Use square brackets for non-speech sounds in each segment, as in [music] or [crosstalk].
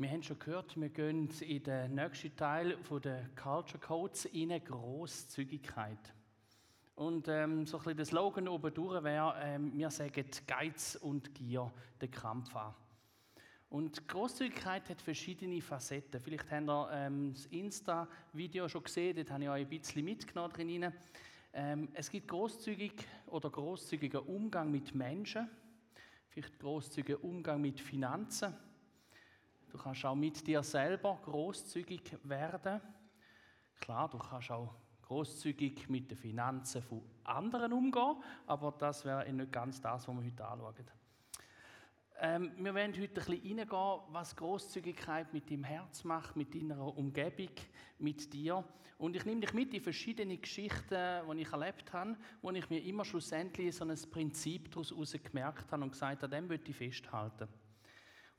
Wir haben schon gehört, wir gehen in den nächsten Teil der Culture Codes in Großzügigkeit. Und ähm, so ein bisschen der Slogan oben durch wäre, ähm, wir sagen Geiz und Gier den Kampf an. Und Großzügigkeit hat verschiedene Facetten. Vielleicht habt ihr ähm, das Insta-Video schon gesehen, dort habe ich euch ein bisschen mitgenommen drin. Ähm, es gibt großzügig oder großzügiger Umgang mit Menschen, vielleicht großzügiger Umgang mit Finanzen Du kannst auch mit dir selber großzügig werden. Klar, du kannst auch großzügig mit den Finanzen von anderen umgehen, aber das wäre nicht ganz das, was wir heute anschauen. Ähm, wir werden heute ein bisschen reingehen, was Großzügigkeit mit deinem Herz macht, mit deiner Umgebung, mit dir. Und ich nehme dich mit in verschiedene Geschichten, die ich erlebt habe, wo ich mir immer schlussendlich so ein Prinzip daraus gemerkt habe und gesagt habe, an dem möchte ich festhalten.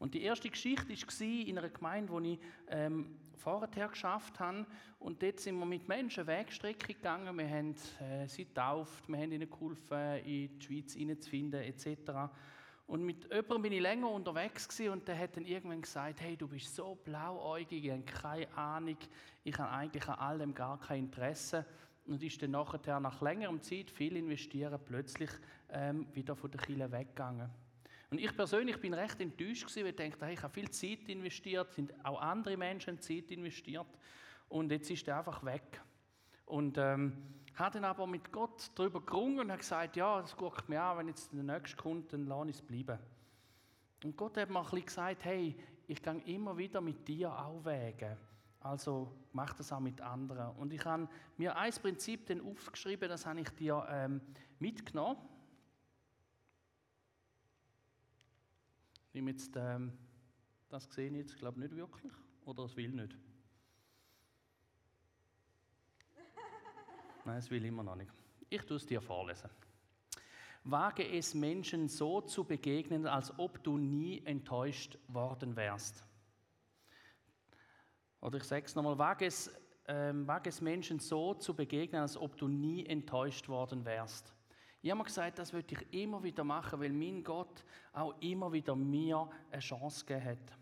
Und die erste Geschichte war in einer Gemeinde, wo ich ähm, vorher geschafft habe. Und dort sind wir mit Menschen Wegstrecke gegangen. Wir haben äh, sie getauft, wir haben ihnen geholfen, in die Schweiz hineinzufinden, etc. Und mit jemandem bin ich länger unterwegs gewesen und der hat dann irgendwann gesagt, hey, du bist so blauäugig, ich habe keine Ahnung, ich habe eigentlich an allem gar kein Interesse. Und ist dann nachher nach längerem Zeit, viel investieren, plötzlich ähm, wieder von der Kille weggegangen. Und ich persönlich bin recht enttäuscht gewesen, weil ich dachte, hey, ich habe viel Zeit investiert, sind auch andere Menschen Zeit investiert und jetzt ist er einfach weg. Und ähm, hat dann aber mit Gott darüber gerungen und gesagt, ja, es guckt mir an, wenn jetzt der Nächste kommt, dann lasse ich es bleiben. Und Gott hat mir ein bisschen gesagt, hey, ich gehe immer wieder mit dir auch Wege. Also mach das auch mit anderen. Und ich habe mir ein Prinzip aufgeschrieben, das habe ich dir ähm, mitgenommen. Nehme jetzt, ähm, das sehe ich jetzt, glaube nicht wirklich, oder es will nicht. Nein, es will immer noch nicht. Ich tue es dir vorlesen. Wage es Menschen so zu begegnen, als ob du nie enttäuscht worden wärst. Oder ich sage es nochmal, wage es, ähm, wage es Menschen so zu begegnen, als ob du nie enttäuscht worden wärst. Ich habe mir gesagt, das würde ich immer wieder machen, weil mein Gott auch immer wieder mir eine Chance gegeben hat.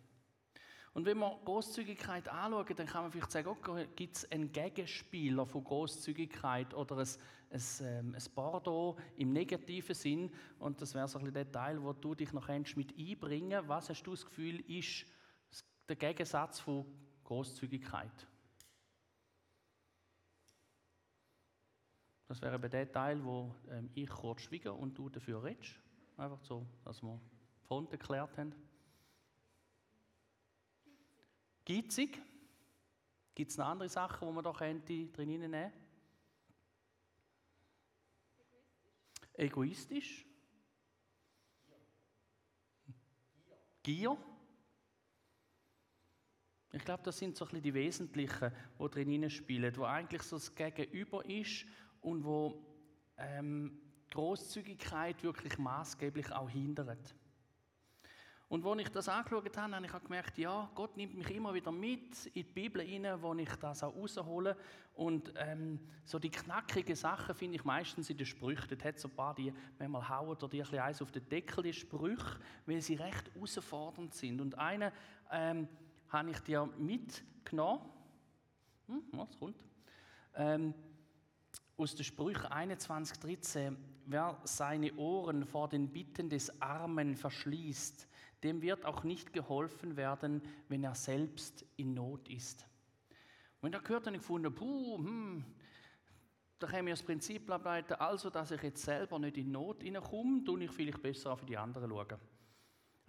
Und wenn wir Großzügigkeit anschauen, dann kann man vielleicht sagen, okay, gibt es einen Gegenspieler von Großzügigkeit oder ein, ein, ähm, ein Bordeaux im negativen Sinn. Und das wäre so ein bisschen der Teil, wo du dich noch mit einbringen Was hast du das Gefühl, ist der Gegensatz von Großzügigkeit? Das wäre bei der Teil, wo ähm, ich kurz schwiege und du dafür redest. Einfach so, dass wir Front erklärt haben. Gitzig. Gibt es noch andere Sachen, die man da könnte drin nehmen Egoistisch. Egoistisch. Gier. Ich glaube, das sind so ein bisschen die Wesentlichen, die drin spielen, wo eigentlich so das Gegenüber ist und wo ähm, Großzügigkeit wirklich maßgeblich auch hindert. Und als ich das angeschaut habe, habe ich gemerkt, ja, Gott nimmt mich immer wieder mit in die Bibel hinein, wo ich das auch raushole. Und ähm, so die knackigen Sachen finde ich meistens in den Sprüchen. Dort hat so ein paar, die manchmal hauen oder die ein bisschen eins auf den Deckel, die Sprüche, weil sie recht herausfordernd sind. Und einen ähm, habe ich dir mitgenommen. Hm, was kommt? Ähm, aus der Sprüche 21,13, wer seine Ohren vor den Bitten des Armen verschließt, dem wird auch nicht geholfen werden, wenn er selbst in Not ist. Und da gehört dann gefunden, puh, hm, da kann ich das Prinzip ableiten, also dass ich jetzt selber nicht in Not hineinkomme, tue ich vielleicht besser auf die anderen schauen.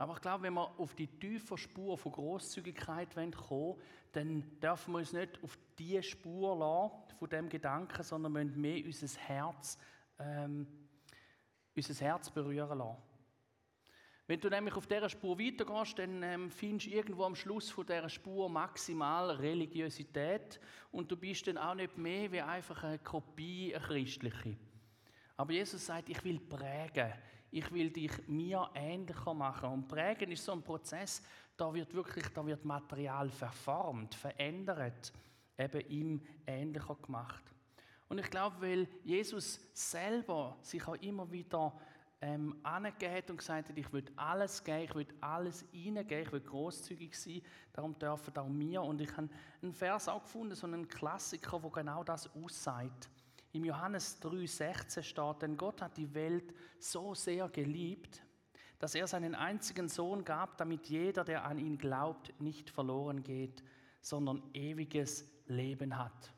Aber ich glaube, wenn wir auf die tiefe Spur von Großzügigkeit kommen wollen, dann dürfen wir uns nicht auf diese Spur lassen, von dem Gedanken, sondern müssen mehr unser Herz, ähm, unser Herz berühren lassen. Wenn du nämlich auf dieser Spur weitergehst, dann ähm, findest du irgendwo am Schluss von dieser Spur maximal Religiosität und du bist dann auch nicht mehr wie einfach eine Kopie, eine christliche. Aber Jesus sagt, ich will prägen ich will dich mir ähnlicher machen. Und prägen ist so ein Prozess, da wird wirklich, da wird Material verformt, verändert, eben ihm ähnlicher gemacht. Und ich glaube, weil Jesus selber sich auch immer wieder ähm, angegeben hat und gesagt hat, ich will alles geben, ich will alles reingeben, ich will großzügig sein, darum dürfen auch mir. Und ich habe einen Vers auch gefunden, so einen Klassiker, wo genau das aussagt. Im Johannes 3,16 steht, denn Gott hat die Welt so sehr geliebt, dass er seinen einzigen Sohn gab, damit jeder, der an ihn glaubt, nicht verloren geht, sondern ewiges Leben hat.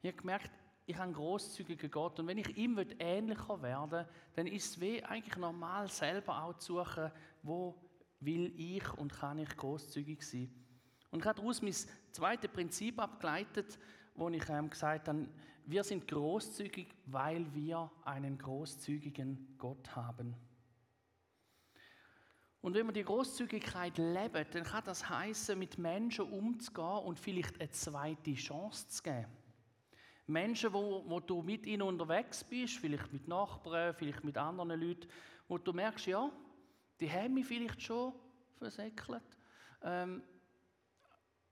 Ich habe gemerkt, ich habe einen grosszügigen Gott und wenn ich ihm ähnlicher werden will, dann ist es wie eigentlich normal, selber auch zu suchen, wo will ich und kann ich großzügig sein. Und ich habe daraus mein zweites Prinzip abgeleitet, wo ich ähm, gesagt habe, wir sind großzügig, weil wir einen großzügigen Gott haben. Und wenn wir die Großzügigkeit leben, dann kann das heißen, mit Menschen umzugehen und vielleicht eine zweite Chance zu geben. Menschen, wo, wo du mit ihnen unterwegs bist, vielleicht mit Nachbarn, vielleicht mit anderen Leuten, wo du merkst, ja, die haben mich vielleicht schon versäckelt. Ähm,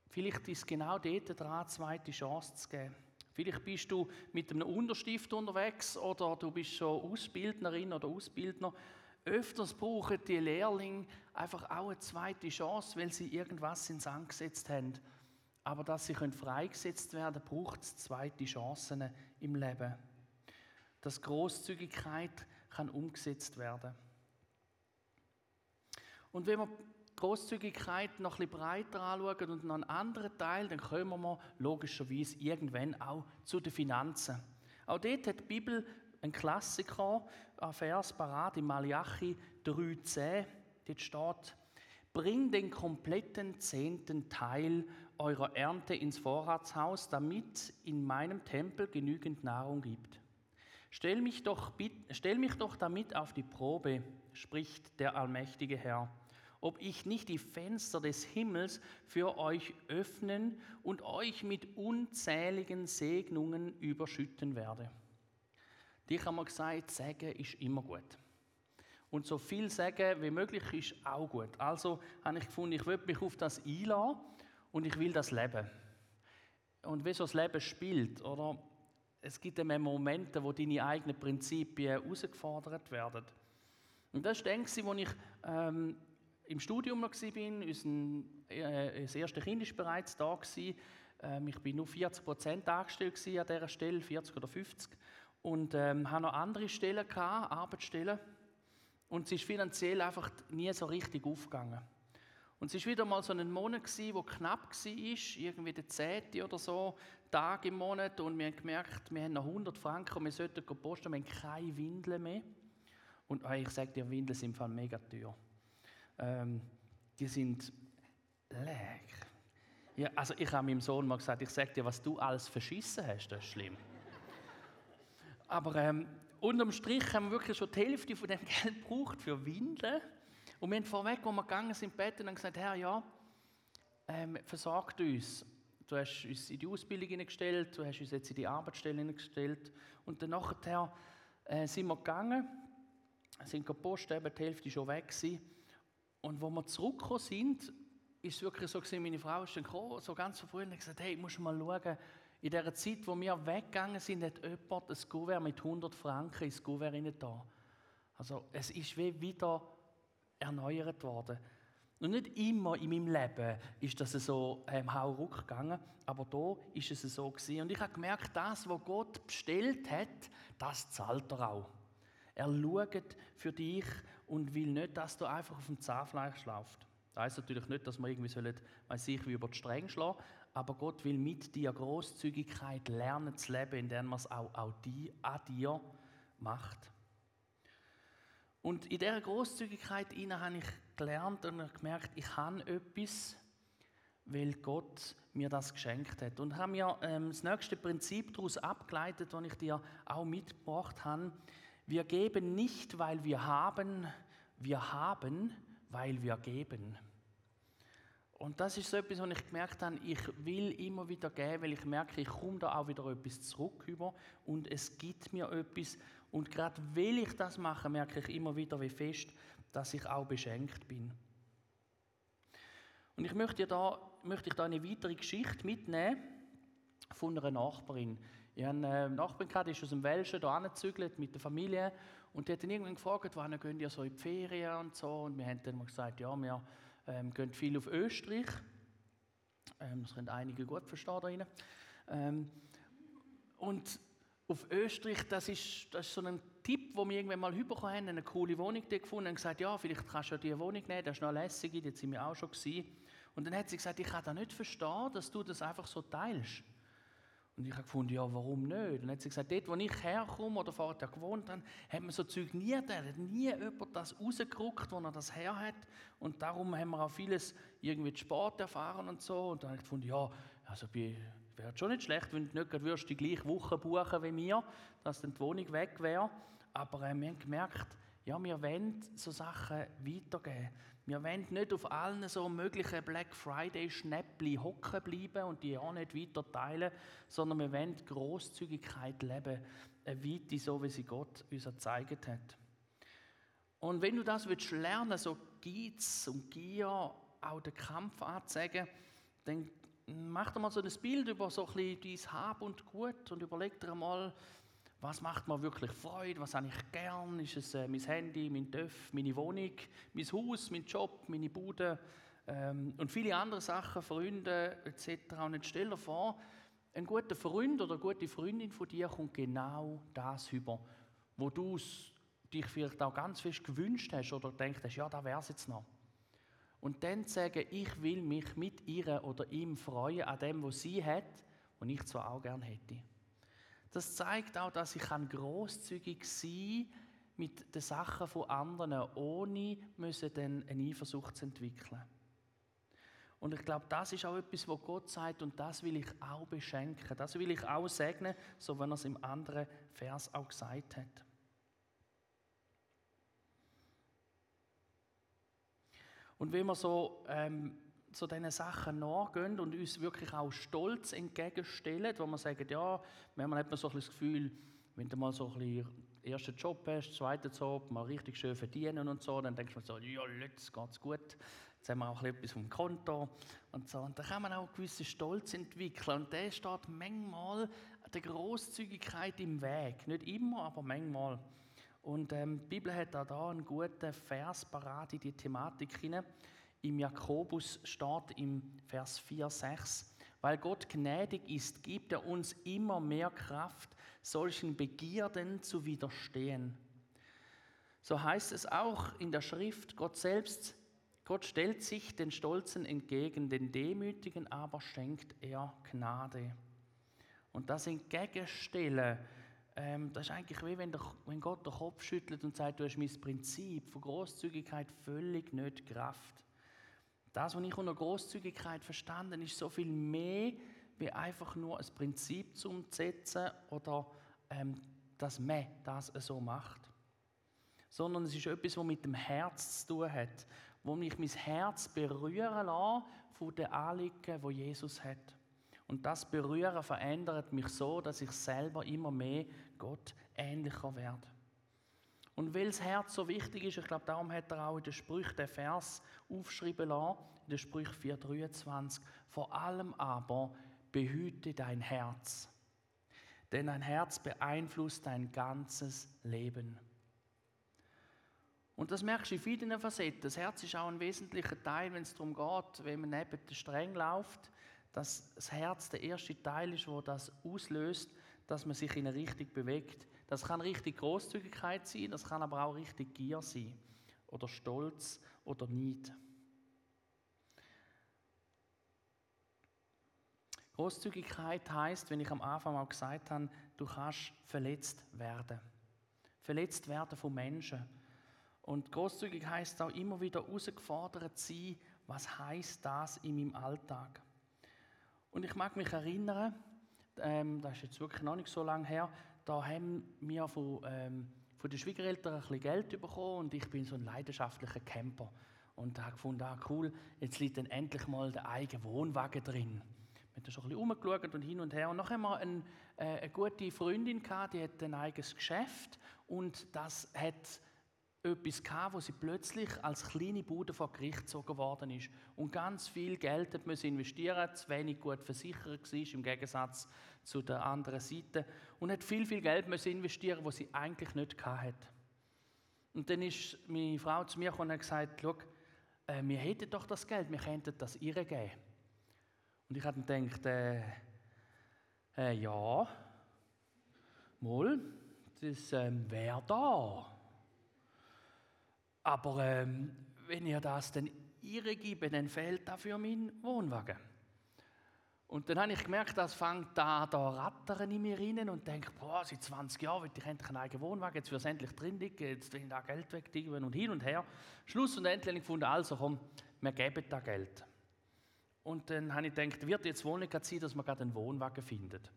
vielleicht ist genau dort dran, eine zweite Chance zu geben. Vielleicht bist du mit einem Unterstift unterwegs oder du bist schon Ausbildnerin oder Ausbildner. Öfters brauchen die Lehrlinge einfach auch eine zweite Chance, weil sie irgendwas ins Sand gesetzt haben aber dass sie freigesetzt werden können, braucht es zweite Chancen im Leben. Dass Großzügigkeit kann umgesetzt werden. Und wenn wir Großzügigkeit noch ein bisschen breiter anschauen und noch einen anderen Teil, dann kommen wir logischerweise irgendwann auch zu den Finanzen. Auch dort hat die Bibel einen Klassiker, ein Vers parat in Malachi 3,10. Dort steht, bring den kompletten zehnten Teil eurer Ernte ins Vorratshaus, damit in meinem Tempel genügend Nahrung gibt. Stell mich, doch, stell mich doch damit auf die Probe, spricht der allmächtige Herr, ob ich nicht die Fenster des Himmels für euch öffnen und euch mit unzähligen Segnungen überschütten werde. Dich haben wir gesagt, Säge ist immer gut. Und so viel Säge wie möglich ist auch gut. Also habe ich gefunden, ich will mich auf das einladen und ich will das leben. Und wie so das Leben spielt, oder? Es gibt immer Momente, wo deine eigenen Prinzipien herausgefordert werden. Und das ist dann, als ich ähm, im Studium noch war. Unser, äh, das erste Kind war bereits da. Gewesen. Ähm, ich war nur 40 Prozent angestellt an dieser Stelle, 40 oder 50. Und ähm, hatte noch andere Stellen, gehabt, Arbeitsstellen. Und es ist finanziell einfach nie so richtig aufgegangen. Und es war wieder mal so ein Monat, der knapp war, irgendwie der 10. oder so, Tag im Monat. Und wir haben gemerkt, wir haben noch 100 Franken wir sollten posten, wir haben keine Windeln mehr. Und ich sage dir, Windeln sind im mega teuer. Ähm, die sind leck. Ja, also ich habe meinem Sohn mal gesagt, ich sage dir, was du alles verschissen hast, das ist schlimm. Aber ähm, unterm Strich haben wir wirklich schon die Hälfte von dem [laughs] Geld gebraucht für Windeln. Und wir haben vorweg, als wir gegangen sind, Bett und gesagt, Herr, ja, ähm, versorgt uns. Du hast uns in die Ausbildung hineingestellt, du hast uns jetzt in die Arbeitsstelle hineingestellt. Und dann nachher äh, sind wir gegangen, sind gepostet, die Hälfte schon weg gewesen. Und als wir zurückgekommen sind, ist es wirklich so gewesen, meine Frau ist dann gekommen, so ganz früh und hat gesagt, hey, musst du mal schauen, in der Zeit, wo wir weggegangen sind, hat jemand ein Kuvert mit 100 Franken ins Kuvert da. Also es ist wie wieder erneuert worden. Und nicht immer in meinem Leben ist das so ähm, hauruck gegangen, aber da ist es so gewesen. Und ich habe gemerkt, das, was Gott bestellt hat, das zahlt er auch. Er schaut für dich und will nicht, dass du einfach auf dem Zahnfleisch schlafst. Das heißt natürlich nicht, dass wir irgendwie sollen, weiß ich, wie über die Stränge schlagen, aber Gott will mit dir Großzügigkeit lernen zu leben, indem er es auch, auch die, an dir macht. Und in dieser Großzügigkeit habe ich gelernt und gemerkt, ich habe etwas, weil Gott mir das geschenkt hat. Und habe mir ähm, das nächste Prinzip daraus abgeleitet, das ich dir auch mitgebracht habe. Wir geben nicht, weil wir haben, wir haben, weil wir geben. Und das ist so etwas, was ich gemerkt habe, ich will immer wieder geben, weil ich merke, ich komme da auch wieder etwas zurück über und es gibt mir etwas. Und gerade weil ich das mache, merke ich immer wieder, wie fest, dass ich auch beschenkt bin. Und ich möchte, da, möchte ich da eine weitere Geschichte mitnehmen. von einer Nachbarin. Ich hatte eine Nachbarin, die ist aus dem Welschen hier angezügelt mit der Familie und die hat dann irgendwann gefragt, wann gehen ihr so in die Ferien und so und wir haben dann gesagt, ja, wir ähm, gehen viel auf Österreich. Ähm, das können einige gut verstehen da rein. Ähm, und auf Österreich, das ist, das ist so ein Tipp, den wir irgendwann mal bekommen haben, eine coole Wohnung gefunden und gesagt, ja, vielleicht kannst du ja diese Wohnung nehmen, das ist noch lässig, die sind wir auch schon gewesen. Und dann hat sie gesagt, ich kann das nicht verstehen, dass du das einfach so teilst. Und ich habe gefunden, ja, warum nicht? Und dann hat sie gesagt, dort, wo ich herkomme oder vorher gewohnt habe, hat man so Zeug nie geteilt. Nie jemand das rausgerückt, wo er das her hat. Und darum haben wir auch vieles irgendwie Sport erfahren und so. Und dann habe ich gefunden, ja, also wäre schon nicht schlecht, wenn du nicht würdest die gleiche Woche buchen wie mir, dass dann die Wohnung weg wäre. Aber äh, wir haben gemerkt, ja, wir wollen so Sachen weitergeben. Wir wollen nicht auf allen so möglichen Black Friday Schnäppli hocken bleiben und die auch nicht weiter teilen, sondern wir wollen Großzügigkeit leben, eine Weite, so wie sie Gott uns gezeigt hat. Und wenn du das willst lernen, so Geiz und Gier, auch den Kampf anzeigen, dann mach dir mal so ein Bild über so ein bisschen dein Hab und Gut und überleg dir mal, was macht mir wirklich Freude, was habe ich gern, ist es äh, mein Handy, mein Töff, meine Wohnung, mein Haus, mein Job, meine Bude ähm, und viele andere Sachen, Freunde etc. Und jetzt stell dir vor, ein guter Freund oder eine gute Freundin von dir kommt genau das über, wo du dich vielleicht auch ganz fest gewünscht hast oder denkst, ja, da wäre es jetzt noch. Und dann sagen, ich will mich mit ihr oder ihm freuen an dem, was sie hat und ich zwar auch gern hätte. Das zeigt auch, dass ich großzügig sein kann mit den Sachen von anderen, ohne müssen dann eine Eifersucht zu entwickeln. Und ich glaube, das ist auch etwas, wo Gott sagt, und das will ich auch beschenken. Das will ich auch segnen, so wie er es im anderen Vers auch gesagt hat. Und wenn wir so ähm, zu diesen Sachen nachgehen und uns wirklich auch stolz entgegenstellen, wo wir sagen, ja, wenn man hat man so ein das Gefühl, wenn du mal so ein bisschen ersten Job hast, zweiten Job, mal richtig schön verdienen und so, dann denkst du so, ja, jetzt geht's gut, jetzt haben wir auch etwas vom Konto und so. Und da kann man auch einen gewissen Stolz entwickeln und der steht manchmal der Großzügigkeit im Weg. Nicht immer, aber manchmal. Und ähm, die Bibel hat auch da einen guten Vers parat in die Thematik hinein. Im Jakobus steht im Vers 4, 6, weil Gott gnädig ist, gibt er uns immer mehr Kraft, solchen Begierden zu widerstehen. So heißt es auch in der Schrift, Gott selbst, Gott stellt sich den Stolzen entgegen, den Demütigen aber schenkt er Gnade. Und das Entgegenstellen, ähm, das ist eigentlich wie wenn, wenn Gott den Kopf schüttelt und sagt, du hast mein Prinzip von Großzügigkeit völlig nicht Kraft. Das, was ich unter Großzügigkeit verstanden ist so viel mehr, wie einfach nur ein Prinzip zu umsetzen oder ähm, dass man das so macht. Sondern es ist etwas, was mit dem Herz zu tun hat, wo mich mein Herz berühren lässt von den Anliegen, wo Jesus hat. Und das Berühren verändert mich so, dass ich selber immer mehr Gott ähnlicher werde. Und weil das Herz so wichtig ist, ich glaube, darum hat er auch in den Sprüchen den Vers aufschreiben lassen, in den Sprüchen 4,23. Vor allem aber behüte dein Herz, denn dein Herz beeinflusst dein ganzes Leben. Und das merkst du in vielen Facetten. Das Herz ist auch ein wesentlicher Teil, wenn es darum geht, wenn man neben den Streng läuft, dass das Herz der erste Teil ist, wo das auslöst, dass man sich in eine Richtung bewegt. Das kann richtig Großzügigkeit sein, das kann aber auch richtig Gier sein oder Stolz oder Neid. Großzügigkeit heißt, wenn ich am Anfang auch gesagt habe, du kannst verletzt werden. Verletzt werden von Menschen. Und großzügig heißt auch immer wieder herausgefordert sein, was heißt das in meinem Alltag. Und ich mag mich erinnern, ähm, das ist jetzt wirklich noch nicht so lange her, da haben wir von, ähm, von den Schwiegereltern ein bisschen Geld bekommen und ich bin so ein leidenschaftlicher Camper. Und da habe gefunden, ah, cool, jetzt liegt dann endlich mal der eigene Wohnwagen drin. Wir haben schon ein bisschen umgeschaut und hin und her. Und nachher haben wir ein, äh, eine gute Freundin gehabt, die hat ein eigenes Geschäft und das hat etwas gehabt, wo sie plötzlich als kleine Bude vor Gericht gezogen worden ist und ganz viel Geld hat müssen investieren, zu wenig gut versichert war im Gegensatz zu der anderen Seite und hat viel viel Geld müssen investieren, was sie eigentlich nicht hatte. Und dann ist meine Frau zu mir gekommen und hat gesagt, Schau, äh, wir hätten doch das Geld, wir könnten das ihr geben. Und ich habe dann gedacht, äh, äh, ja, mal, das ähm, wäre da. Aber ähm, wenn ihr das dann ihr gebe, dann fehlt dafür mein Wohnwagen. Und dann habe ich gemerkt, das fängt da, da rattern in mir rein und denke, boah, seit 20 Jahren will ich endlich einen eigenen Wohnwagen, jetzt wird es endlich drin liegen, jetzt will ich da Geld weg und hin und her. Schluss und endlich habe ich gefunden, also komm, wir geben da Geld. Und dann habe ich gedacht, wird jetzt wohl nicht sein, dass man gerade einen Wohnwagen findet.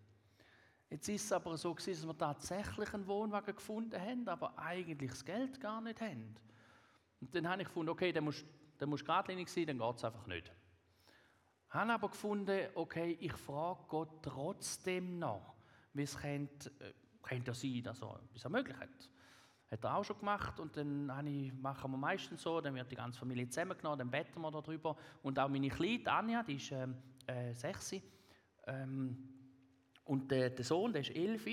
Jetzt ist es aber so gewesen, dass wir tatsächlich einen Wohnwagen gefunden haben, aber eigentlich das Geld gar nicht haben. Und dann habe ich gefunden, okay, dann musst du musst geradlinig sein, dann geht es einfach nicht. Ich Habe aber gefunden, okay, ich frage Gott trotzdem noch, wie es könnte, äh, könnte sein, dass er etwas möglich hat. Hat er auch schon gemacht und dann ich, machen wir meistens so, dann wird die ganze Familie zusammengenommen, dann beten wir darüber. Und auch meine Kleine, Anja, die ist ähm, äh, sechs, ähm, und der, der Sohn, der ist elf,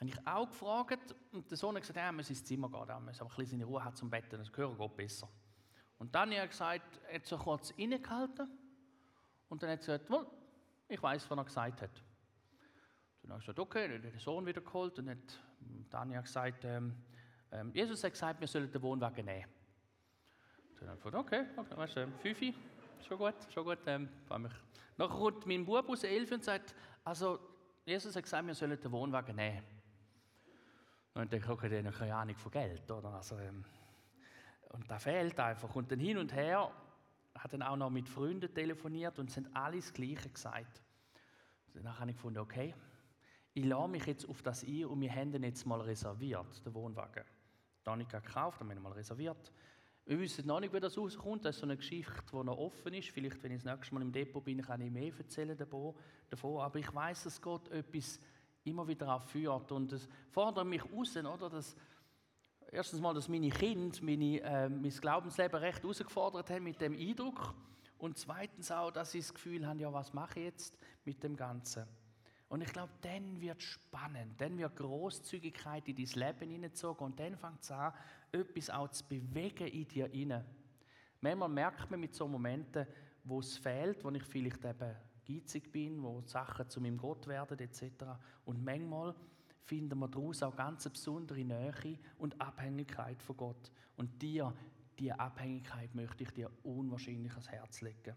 habe ich auch gefragt und der Sohn hat gesagt, er muss ins Zimmer gehen, er muss ein bisschen seine Ruhe haben zum Betten, das gehört Gott besser. Und dann hat er gesagt, er hat so kurz innegehalten und dann hat er gesagt, ich weiß, was er gesagt hat. Dann habe ich gesagt, okay, dann hat den Sohn wieder geholt und hat Daniel gesagt, ähm, ähm, Jesus hat gesagt, wir sollen den Wohnwagen nehmen. Dann habe ich gesagt, okay, okay, weißt du, Fünfi, schon gut, schon gut. Ähm, mich. Nachher kommt mein Bub aus elf und sagt, also Jesus hat gesagt, wir sollen den Wohnwagen nehmen. Und dann okay, der hat keine Ahnung von Geld, oder? Also, ähm, und da fehlt einfach. Und dann hin und her hat dann auch noch mit Freunden telefoniert und sind alles Gleiche gesagt. Danach habe ich gefunden, okay, ich lasse mich jetzt auf das ein und wir haben den jetzt mal reserviert, den Wohnwagen. Da habe ich gekauft, dann haben wir mal reserviert. Wir wissen noch nicht, wie das rauskommt. Das ist so eine Geschichte, die noch offen ist. Vielleicht, wenn ich das nächste Mal im Depot bin, kann ich mehr erzählen davon. Aber ich weiß, dass Gott etwas immer wieder auch führt. Und es fordert mich raus, oder? Dass, erstens mal, dass meine Kinder meine, äh, mein Glaubensleben recht herausgefordert haben mit dem Eindruck. Und zweitens auch, dass sie das Gefühl haben, ja, was mache ich jetzt mit dem Ganzen? Und ich glaube, dann wird es spannend, dann wird Großzügigkeit in dein Leben hineingezogen und dann fängt es an, etwas auch zu bewegen in dir hinein. Manchmal merkt man mit so Momenten, wo es fehlt, wo ich vielleicht eben geizig bin, wo Sachen zu meinem Gott werden etc. Und manchmal finden wir daraus auch ganz besondere Nähe und Abhängigkeit von Gott. Und dir, diese Abhängigkeit möchte ich dir unwahrscheinlich ans Herz legen.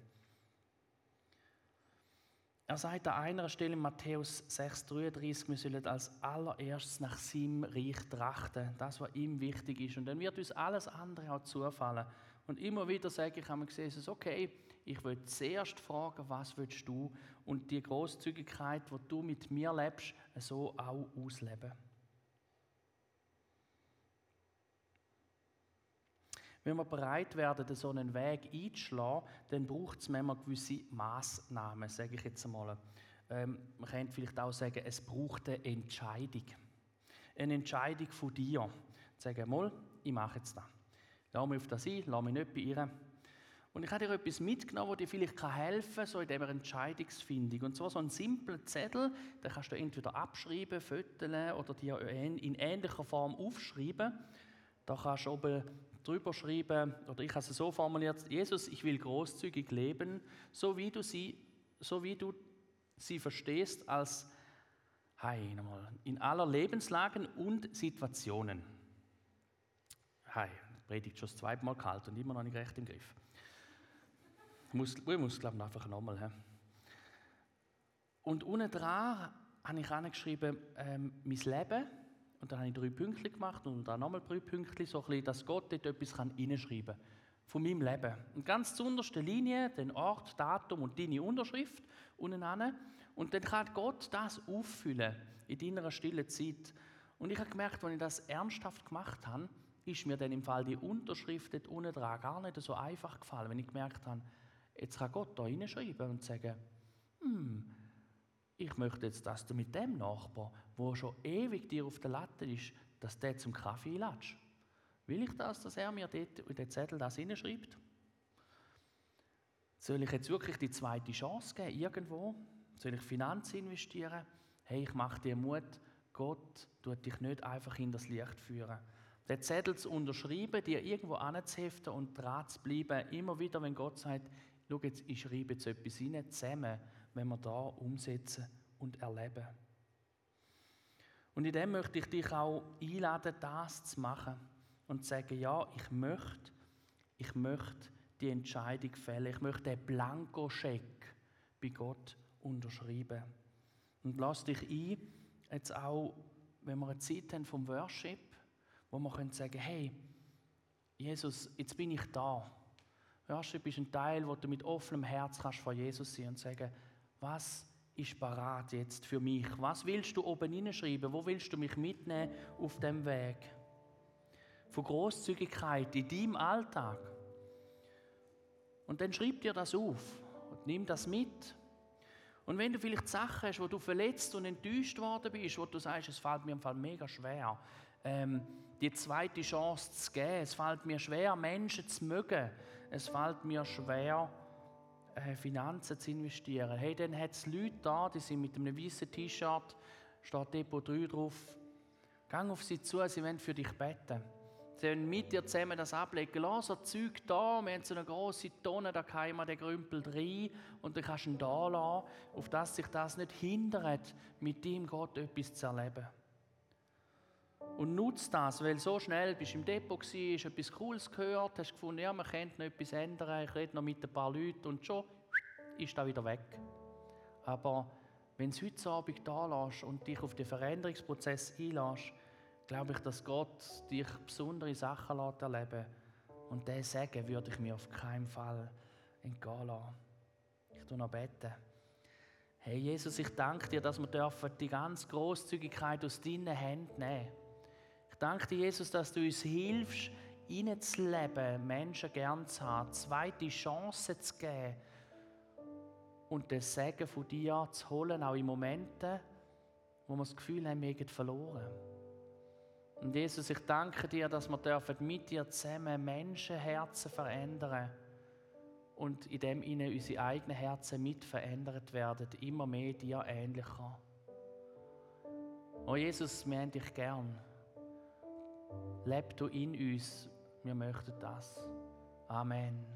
Er sagt an einer Stelle in Matthäus 6,33, wir sollen als allererstes nach seinem Reich trachten, das, was ihm wichtig ist. Und dann wird uns alles andere auch zufallen. Und immer wieder sage ich, haben wir gesehen, okay, ich will zuerst fragen, was willst du? Und die Großzügigkeit, die du mit mir lebst, so auch ausleben. Wenn wir bereit werden, so einen Weg einzuschlagen, dann braucht es manchmal gewisse Maßnahmen, sage ich jetzt einmal. Ähm, man könnte vielleicht auch sagen, es braucht eine Entscheidung. Eine Entscheidung von dir. Sagen, mal, ich mache jetzt das. Lass mich auf das ein, lass mich nicht beirren. Und ich habe dir etwas mitgenommen, das dir vielleicht helfen kann, so in dieser Entscheidungsfindung. Und zwar so ein simpler Zettel, den kannst du entweder abschreiben, föteln oder dir in ähnlicher Form aufschreiben. Da kannst du oben drüber schreiben, oder ich habe es so formuliert, Jesus, ich will großzügig leben, so wie du sie, so wie du sie verstehst als Hi, nochmal, in aller Lebenslagen und Situationen. Hi, Predigt schon das zweite Mal kalt und immer noch nicht recht im Griff. Muss, ich muss, glaube ich, einfach nochmal. Und unten dran habe ich angeschrieben, ähm, mein Leben. Und dann habe ich drei Pünktchen gemacht und dann nochmal drei Pünktchen, so bisschen, dass Gott dort etwas reinschreiben kann von meinem Leben. Und ganz zur untersten Linie den Ort, Datum und deine Unterschrift unten an. Und dann kann Gott das auffüllen in deiner stillen Zeit. Und ich habe gemerkt, als ich das ernsthaft gemacht habe, ist mir dann im Fall die Unterschrift dort unten dran gar nicht so einfach gefallen, wenn ich gemerkt habe, Jetzt kann Gott da reinschreiben und sagen, hm, ich möchte jetzt, dass du mit dem Nachbar, wo schon ewig dir auf der Latte ist, dass der zum Kaffee einlädst. Will ich das, dass er mir dort in den Zettel das hineinschreibt? Soll ich jetzt wirklich die zweite Chance geben, irgendwo? Soll ich Finanzen investieren? Hey, ich mache dir Mut, Gott tut dich nicht einfach in das Licht führen. Den Zettel zu unterschreiben, dir irgendwo anzuheften und dran zu bleiben, immer wieder, wenn Gott sagt, schau jetzt, ich schreibe jetzt etwas rein, zusammen, wenn wir da umsetzen und erleben. Und in dem möchte ich dich auch einladen, das zu machen und zu sagen, ja, ich möchte, ich möchte die Entscheidung fällen. Ich möchte den Blankoscheck bei Gott unterschreiben. Und lass dich ein, jetzt auch, wenn wir eine Zeit haben vom Worship, wo wir können sagen, hey, Jesus, jetzt bin ich da. Worship ist ein Teil, wo du mit offenem Herz kannst vor Jesus sein und sagen, was ist parat jetzt für mich? Was willst du oben hineinschreiben? Wo willst du mich mitnehmen auf dem Weg? Von Großzügigkeit in deinem Alltag. Und dann schreib dir das auf und nimm das mit. Und wenn du vielleicht Sachen hast, wo du verletzt und enttäuscht worden bist, wo du sagst, es fällt mir im Fall mega schwer, ähm, die zweite Chance zu geben. Es fällt mir schwer, Menschen zu mögen. Es fällt mir schwer, äh, Finanzen zu investieren. Hey, dann hat es Leute da, die sind mit einem weißen T-Shirt, steht Depot 3 drauf. Gang auf sie zu, sie wollen für dich beten. Sie wollen mit dir zusammen das ablegen. Lass so Zeug da, wir haben so eine große Tonne, da kann man den Grümpel rein und dann kannst du ihn da lassen, auf dass sich das nicht hindert, mit ihm Gott etwas zu erleben. Und nutzt das, weil so schnell bist du im Depot gewesen, hast etwas Cooles gehört, hast gefunden, ja, man könnte noch etwas ändern, ich rede noch mit ein paar Leuten und schon ist das wieder weg. Aber wenn du heute Abend da lässt und dich auf den Veränderungsprozess einlässt, glaube ich, dass Gott dich besondere Sachen erleben Und diesen Segen würde ich mir auf keinen Fall entgehen lassen. Ich tue noch beten. Hey Jesus, ich danke dir, dass wir die ganze Großzügigkeit aus deinen Händen nehmen dürfen. Danke dir, Jesus, dass du uns hilfst, leben, Menschen gern zu haben, zweite Chancen zu geben und den Segen von dir zu holen, auch in Momenten, wo wir das Gefühl haben, wir haben verloren. Und Jesus, ich danke dir, dass wir mit dir zusammen Menschenherzen verändern und in dem ihnen unsere eigenen Herzen mit verändert werden, immer mehr dir ähnlicher. Oh Jesus, wir haben dich gern. Leb du in uns. Wir möchten das. Amen.